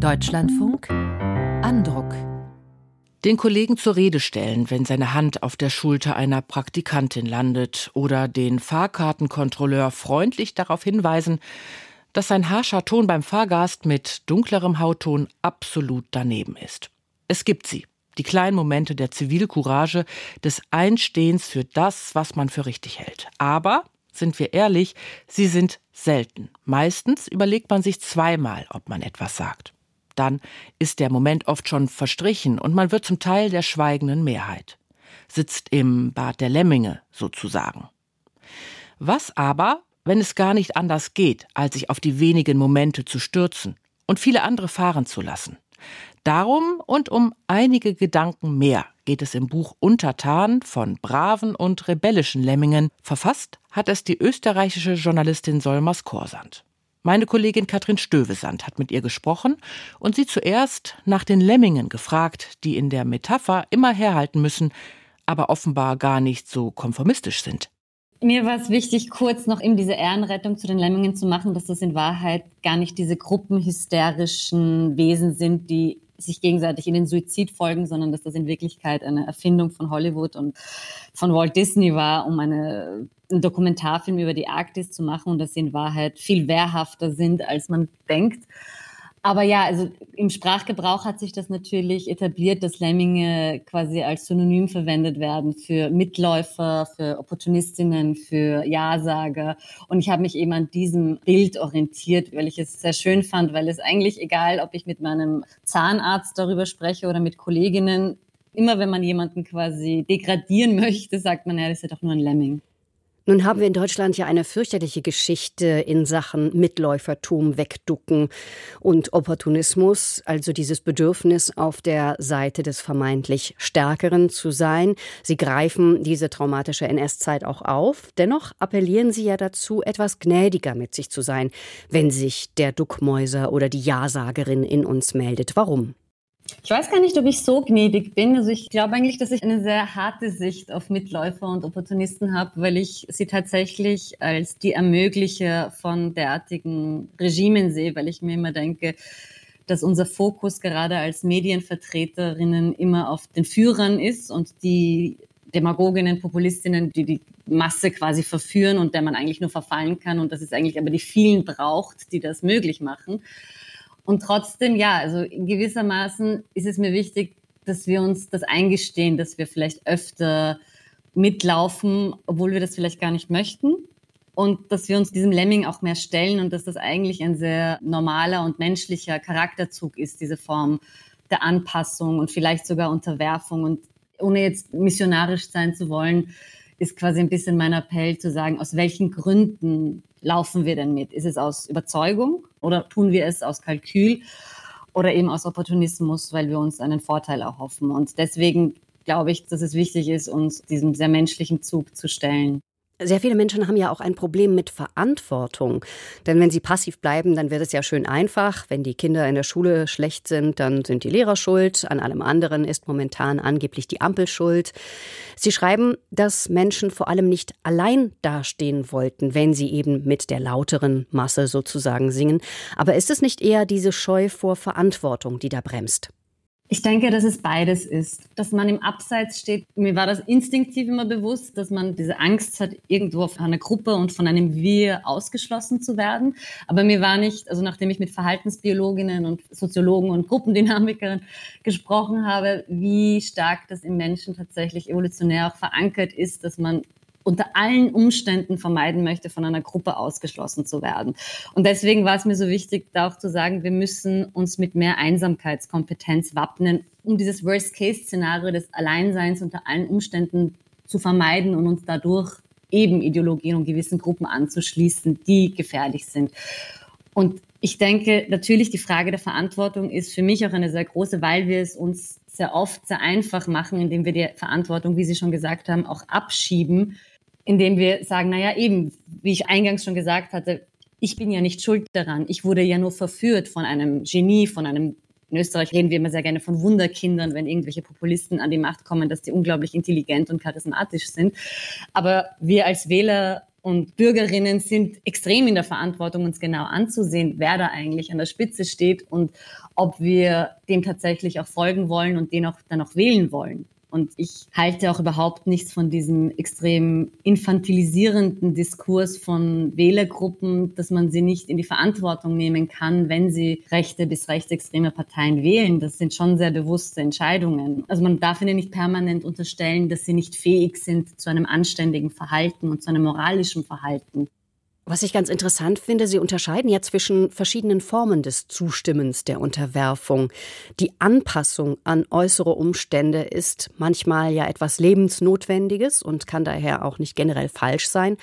Deutschlandfunk Andruck. Den Kollegen zur Rede stellen, wenn seine Hand auf der Schulter einer Praktikantin landet oder den Fahrkartenkontrolleur freundlich darauf hinweisen, dass sein harscher Ton beim Fahrgast mit dunklerem Hautton absolut daneben ist. Es gibt sie, die kleinen Momente der Zivilcourage, des Einstehens für das, was man für richtig hält. Aber, sind wir ehrlich, sie sind selten. Meistens überlegt man sich zweimal, ob man etwas sagt. Dann ist der Moment oft schon verstrichen und man wird zum Teil der schweigenden Mehrheit. Sitzt im Bad der Lemminge sozusagen. Was aber, wenn es gar nicht anders geht, als sich auf die wenigen Momente zu stürzen und viele andere fahren zu lassen? Darum und um einige Gedanken mehr geht es im Buch Untertan von braven und rebellischen Lemmingen. Verfasst hat es die österreichische Journalistin Solmers Korsand. Meine Kollegin Katrin Stövesand hat mit ihr gesprochen und sie zuerst nach den Lemmingen gefragt, die in der Metapher immer herhalten müssen, aber offenbar gar nicht so konformistisch sind. Mir war es wichtig, kurz noch eben diese Ehrenrettung zu den Lemmingen zu machen, dass das in Wahrheit gar nicht diese gruppenhysterischen Wesen sind, die sich gegenseitig in den Suizid folgen, sondern dass das in Wirklichkeit eine Erfindung von Hollywood und von Walt Disney war, um eine, einen Dokumentarfilm über die Arktis zu machen und dass sie in Wahrheit viel wehrhafter sind, als man denkt. Aber ja, also im Sprachgebrauch hat sich das natürlich etabliert, dass Lemminge quasi als Synonym verwendet werden für Mitläufer, für Opportunistinnen, für Ja-Sager. Und ich habe mich eben an diesem Bild orientiert, weil ich es sehr schön fand, weil es eigentlich egal, ob ich mit meinem Zahnarzt darüber spreche oder mit Kolleginnen, immer wenn man jemanden quasi degradieren möchte, sagt man, ja, das ist ja doch nur ein Lemming. Nun haben wir in Deutschland ja eine fürchterliche Geschichte in Sachen Mitläufertum, Wegducken und Opportunismus, also dieses Bedürfnis auf der Seite des vermeintlich Stärkeren zu sein. Sie greifen diese traumatische NS-Zeit auch auf. Dennoch appellieren Sie ja dazu, etwas gnädiger mit sich zu sein, wenn sich der Duckmäuser oder die Ja-Sagerin in uns meldet. Warum? Ich weiß gar nicht, ob ich so gnädig bin. Also ich glaube eigentlich, dass ich eine sehr harte Sicht auf Mitläufer und Opportunisten habe, weil ich sie tatsächlich als die Ermöglicher von derartigen Regimen sehe, weil ich mir immer denke, dass unser Fokus gerade als Medienvertreterinnen immer auf den Führern ist und die Demagoginnen, Populistinnen, die die Masse quasi verführen und der man eigentlich nur verfallen kann und dass es eigentlich aber die vielen braucht, die das möglich machen. Und trotzdem, ja, also in gewissermaßen ist es mir wichtig, dass wir uns das eingestehen, dass wir vielleicht öfter mitlaufen, obwohl wir das vielleicht gar nicht möchten. Und dass wir uns diesem Lemming auch mehr stellen und dass das eigentlich ein sehr normaler und menschlicher Charakterzug ist, diese Form der Anpassung und vielleicht sogar Unterwerfung. Und ohne jetzt missionarisch sein zu wollen, ist quasi ein bisschen mein Appell zu sagen, aus welchen Gründen laufen wir denn mit? Ist es aus Überzeugung oder tun wir es aus Kalkül oder eben aus Opportunismus, weil wir uns einen Vorteil erhoffen? Und deswegen glaube ich, dass es wichtig ist, uns diesem sehr menschlichen Zug zu stellen. Sehr viele Menschen haben ja auch ein Problem mit Verantwortung. Denn wenn sie passiv bleiben, dann wird es ja schön einfach. Wenn die Kinder in der Schule schlecht sind, dann sind die Lehrer schuld. An allem anderen ist momentan angeblich die Ampel schuld. Sie schreiben, dass Menschen vor allem nicht allein dastehen wollten, wenn sie eben mit der lauteren Masse sozusagen singen. Aber ist es nicht eher diese Scheu vor Verantwortung, die da bremst? Ich denke, dass es beides ist. Dass man im Abseits steht, mir war das instinktiv immer bewusst, dass man diese Angst hat, irgendwo von einer Gruppe und von einem Wir ausgeschlossen zu werden. Aber mir war nicht, also nachdem ich mit Verhaltensbiologinnen und Soziologen und Gruppendynamikern gesprochen habe, wie stark das im Menschen tatsächlich evolutionär auch verankert ist, dass man unter allen Umständen vermeiden möchte, von einer Gruppe ausgeschlossen zu werden. Und deswegen war es mir so wichtig, da auch zu sagen, wir müssen uns mit mehr Einsamkeitskompetenz wappnen, um dieses Worst-Case-Szenario des Alleinseins unter allen Umständen zu vermeiden und uns dadurch eben Ideologien und gewissen Gruppen anzuschließen, die gefährlich sind. Und ich denke, natürlich die Frage der Verantwortung ist für mich auch eine sehr große, weil wir es uns sehr oft sehr einfach machen, indem wir die Verantwortung, wie Sie schon gesagt haben, auch abschieben indem wir sagen, naja, eben, wie ich eingangs schon gesagt hatte, ich bin ja nicht schuld daran. Ich wurde ja nur verführt von einem Genie, von einem in Österreich reden wir immer sehr gerne von Wunderkindern, wenn irgendwelche Populisten an die Macht kommen, dass die unglaublich intelligent und charismatisch sind. Aber wir als Wähler Und Bürgerinnen sind extrem in der Verantwortung, uns genau anzusehen, wer da eigentlich an der Spitze steht und ob wir dem tatsächlich auch folgen wollen und den auch dann auch wählen wollen. Und ich halte auch überhaupt nichts von diesem extrem infantilisierenden Diskurs von Wählergruppen, dass man sie nicht in die Verantwortung nehmen kann, wenn sie rechte bis rechtsextreme Parteien wählen. Das sind schon sehr bewusste Entscheidungen. Also man darf ihnen nicht permanent unterstellen, dass sie nicht fähig sind zu einem anständigen Verhalten und zu einem moralischen Verhalten. Was ich ganz interessant finde, Sie unterscheiden ja zwischen verschiedenen Formen des Zustimmens der Unterwerfung. Die Anpassung an äußere Umstände ist manchmal ja etwas Lebensnotwendiges und kann daher auch nicht generell falsch sein.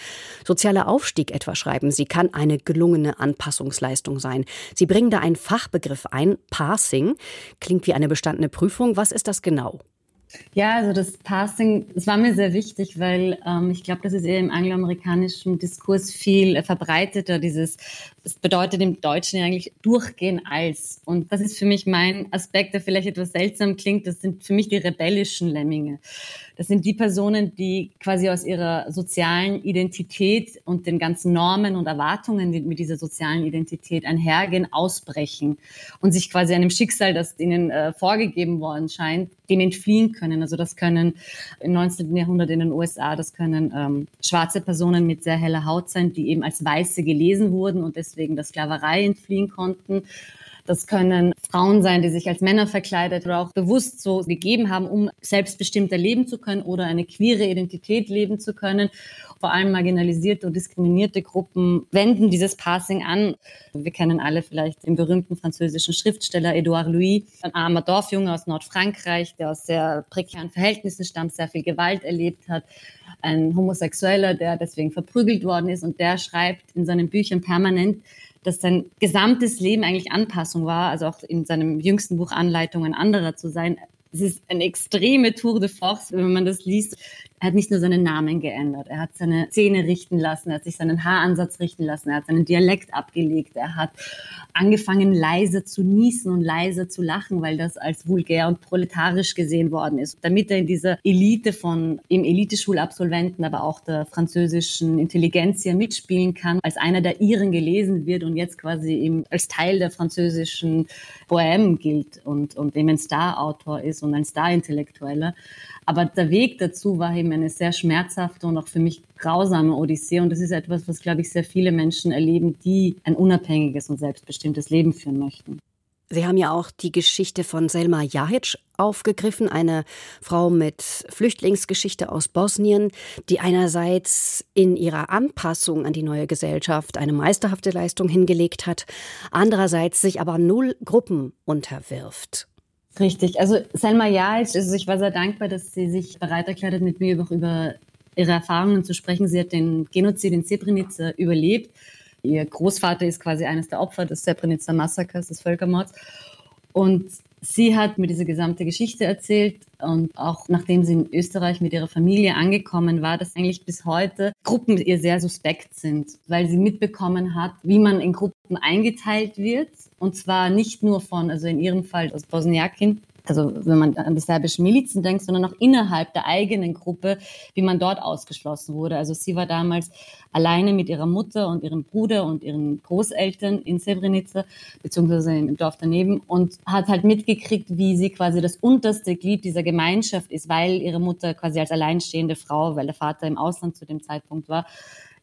Sozialer Aufstieg etwa schreiben Sie, kann eine gelungene Anpassungsleistung sein. Sie bringen da einen Fachbegriff ein, Passing, klingt wie eine bestandene Prüfung. Was ist das genau? Ja, also das Passing, das war mir sehr wichtig, weil ähm, ich glaube, das ist eher im angloamerikanischen Diskurs viel verbreiteter, dieses das bedeutet im Deutschen ja eigentlich durchgehen als. Und das ist für mich mein Aspekt, der vielleicht etwas seltsam klingt. Das sind für mich die rebellischen Lemminge. Das sind die Personen, die quasi aus ihrer sozialen Identität und den ganzen Normen und Erwartungen, die mit dieser sozialen Identität einhergehen, ausbrechen und sich quasi einem Schicksal, das ihnen äh, vorgegeben worden scheint, dem entfliehen können. Also das können im 19. Jahrhundert in den USA, das können ähm, schwarze Personen mit sehr heller Haut sein, die eben als Weiße gelesen wurden und deswegen wegen der Sklaverei entfliehen konnten. Das können Frauen sein, die sich als Männer verkleidet oder auch bewusst so gegeben haben, um selbstbestimmter leben zu können oder eine queere Identität leben zu können. Vor allem marginalisierte und diskriminierte Gruppen wenden dieses Passing an. Wir kennen alle vielleicht den berühmten französischen Schriftsteller Edouard Louis, ein armer Dorfjunge aus Nordfrankreich, der aus sehr prekären Verhältnissen stammt, sehr viel Gewalt erlebt hat ein Homosexueller, der deswegen verprügelt worden ist und der schreibt in seinen Büchern permanent, dass sein gesamtes Leben eigentlich Anpassung war, also auch in seinem jüngsten Buch Anleitungen anderer zu sein. Es ist eine extreme Tour de force, wenn man das liest. Er hat nicht nur seinen Namen geändert, er hat seine Zähne richten lassen, er hat sich seinen Haaransatz richten lassen, er hat seinen Dialekt abgelegt, er hat angefangen leiser zu niesen und leiser zu lachen, weil das als vulgär und proletarisch gesehen worden ist, damit er in dieser Elite von im Eliteschulabsolventen, aber auch der französischen Intelligenz hier mitspielen kann, als einer der Iren gelesen wird und jetzt quasi eben als Teil der französischen Poem gilt und, und eben ein Star-Autor ist und ein Star-Intellektueller. Aber der Weg dazu war eben eine sehr schmerzhafte und auch für mich grausame Odyssee. Und das ist etwas, was, glaube ich, sehr viele Menschen erleben, die ein unabhängiges und selbstbestimmtes Leben führen möchten. Sie haben ja auch die Geschichte von Selma Jahic aufgegriffen, eine Frau mit Flüchtlingsgeschichte aus Bosnien, die einerseits in ihrer Anpassung an die neue Gesellschaft eine meisterhafte Leistung hingelegt hat, andererseits sich aber null Gruppen unterwirft. Richtig. Also Selma Jajic, also ich war sehr dankbar, dass sie sich bereit erklärt hat, mit mir über ihre Erfahrungen zu sprechen. Sie hat den Genozid in Srebrenica überlebt. Ihr Großvater ist quasi eines der Opfer des Srebrenica Massakers, des Völkermords. Und sie hat mir diese gesamte Geschichte erzählt und auch nachdem sie in Österreich mit ihrer Familie angekommen war, dass eigentlich bis heute Gruppen ihr sehr suspekt sind, weil sie mitbekommen hat, wie man in Gruppen eingeteilt wird. Und zwar nicht nur von, also in ihrem Fall aus Bosniakin, also wenn man an die serbischen Milizen denkt, sondern auch innerhalb der eigenen Gruppe, wie man dort ausgeschlossen wurde. Also sie war damals alleine mit ihrer Mutter und ihrem Bruder und ihren Großeltern in Srebrenica, beziehungsweise im Dorf daneben und hat halt mitgekriegt, wie sie quasi das unterste Glied dieser Gemeinschaft ist, weil ihre Mutter quasi als alleinstehende Frau, weil der Vater im Ausland zu dem Zeitpunkt war,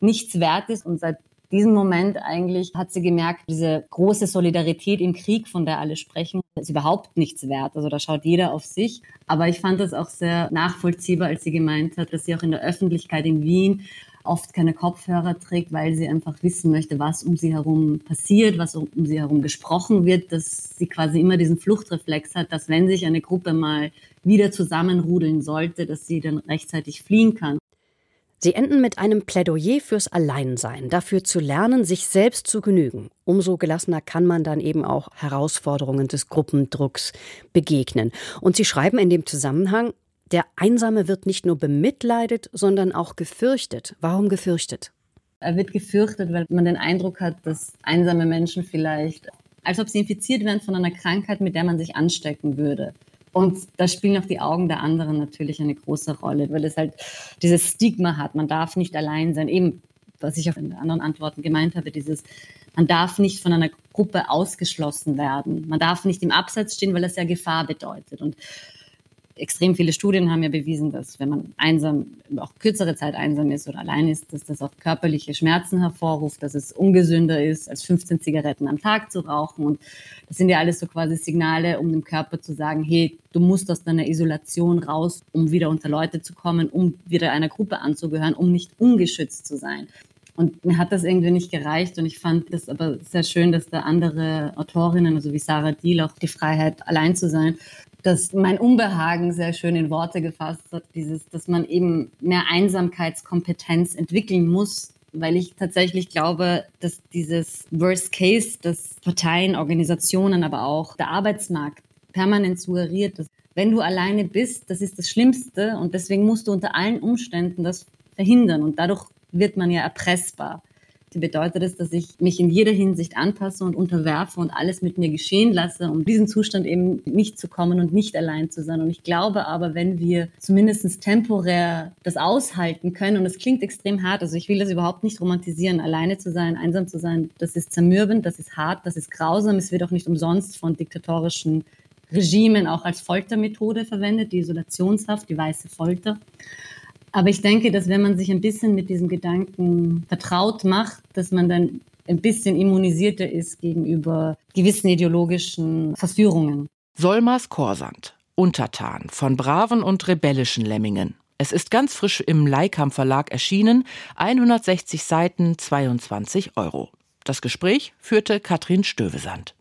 nichts wert ist und seit diesem Moment eigentlich hat sie gemerkt, diese große Solidarität im Krieg, von der alle sprechen, ist überhaupt nichts wert. Also da schaut jeder auf sich. Aber ich fand das auch sehr nachvollziehbar, als sie gemeint hat, dass sie auch in der Öffentlichkeit in Wien oft keine Kopfhörer trägt, weil sie einfach wissen möchte, was um sie herum passiert, was um sie herum gesprochen wird, dass sie quasi immer diesen Fluchtreflex hat, dass wenn sich eine Gruppe mal wieder zusammenrudeln sollte, dass sie dann rechtzeitig fliehen kann. Sie enden mit einem Plädoyer fürs Alleinsein, dafür zu lernen, sich selbst zu genügen. Umso gelassener kann man dann eben auch Herausforderungen des Gruppendrucks begegnen. Und Sie schreiben in dem Zusammenhang, der Einsame wird nicht nur bemitleidet, sondern auch gefürchtet. Warum gefürchtet? Er wird gefürchtet, weil man den Eindruck hat, dass einsame Menschen vielleicht, als ob sie infiziert wären von einer Krankheit, mit der man sich anstecken würde. Und da spielen auch die Augen der anderen natürlich eine große Rolle, weil es halt dieses Stigma hat. Man darf nicht allein sein. Eben was ich auch in anderen Antworten gemeint habe, dieses, man darf nicht von einer Gruppe ausgeschlossen werden. Man darf nicht im Abseits stehen, weil das ja Gefahr bedeutet. Und extrem viele Studien haben ja bewiesen, dass wenn man einsam, auch kürzere Zeit einsam ist oder allein ist, dass das auch körperliche Schmerzen hervorruft, dass es ungesünder ist, als 15 Zigaretten am Tag zu rauchen. Und das sind ja alles so quasi Signale, um dem Körper zu sagen, hey, du musst aus deiner Isolation raus, um wieder unter Leute zu kommen, um wieder einer Gruppe anzugehören, um nicht ungeschützt zu sein. Und mir hat das irgendwie nicht gereicht und ich fand das aber sehr schön, dass da andere Autorinnen, also wie Sarah Deal, auch die Freiheit, allein zu sein, dass mein Unbehagen sehr schön in Worte gefasst hat, dieses, dass man eben mehr Einsamkeitskompetenz entwickeln muss, weil ich tatsächlich glaube, dass dieses Worst Case, das Parteien, Organisationen, aber auch der Arbeitsmarkt permanent suggeriert, dass wenn du alleine bist, das ist das Schlimmste und deswegen musst du unter allen Umständen das verhindern und dadurch wird man ja erpressbar. Die bedeutet es, dass ich mich in jeder Hinsicht anpasse und unterwerfe und alles mit mir geschehen lasse, um diesen Zustand eben nicht zu kommen und nicht allein zu sein. Und ich glaube aber, wenn wir zumindest temporär das aushalten können, und es klingt extrem hart, also ich will das überhaupt nicht romantisieren, alleine zu sein, einsam zu sein, das ist zermürbend, das ist hart, das ist grausam, es wird auch nicht umsonst von diktatorischen Regimen auch als Foltermethode verwendet, die Isolationshaft, die weiße Folter. Aber ich denke, dass wenn man sich ein bisschen mit diesem Gedanken vertraut macht, dass man dann ein bisschen immunisierter ist gegenüber gewissen ideologischen Verführungen. Solmas Korsand, Untertan von braven und rebellischen Lemmingen. Es ist ganz frisch im Leikam Verlag erschienen, 160 Seiten, 22 Euro. Das Gespräch führte Katrin Stövesand.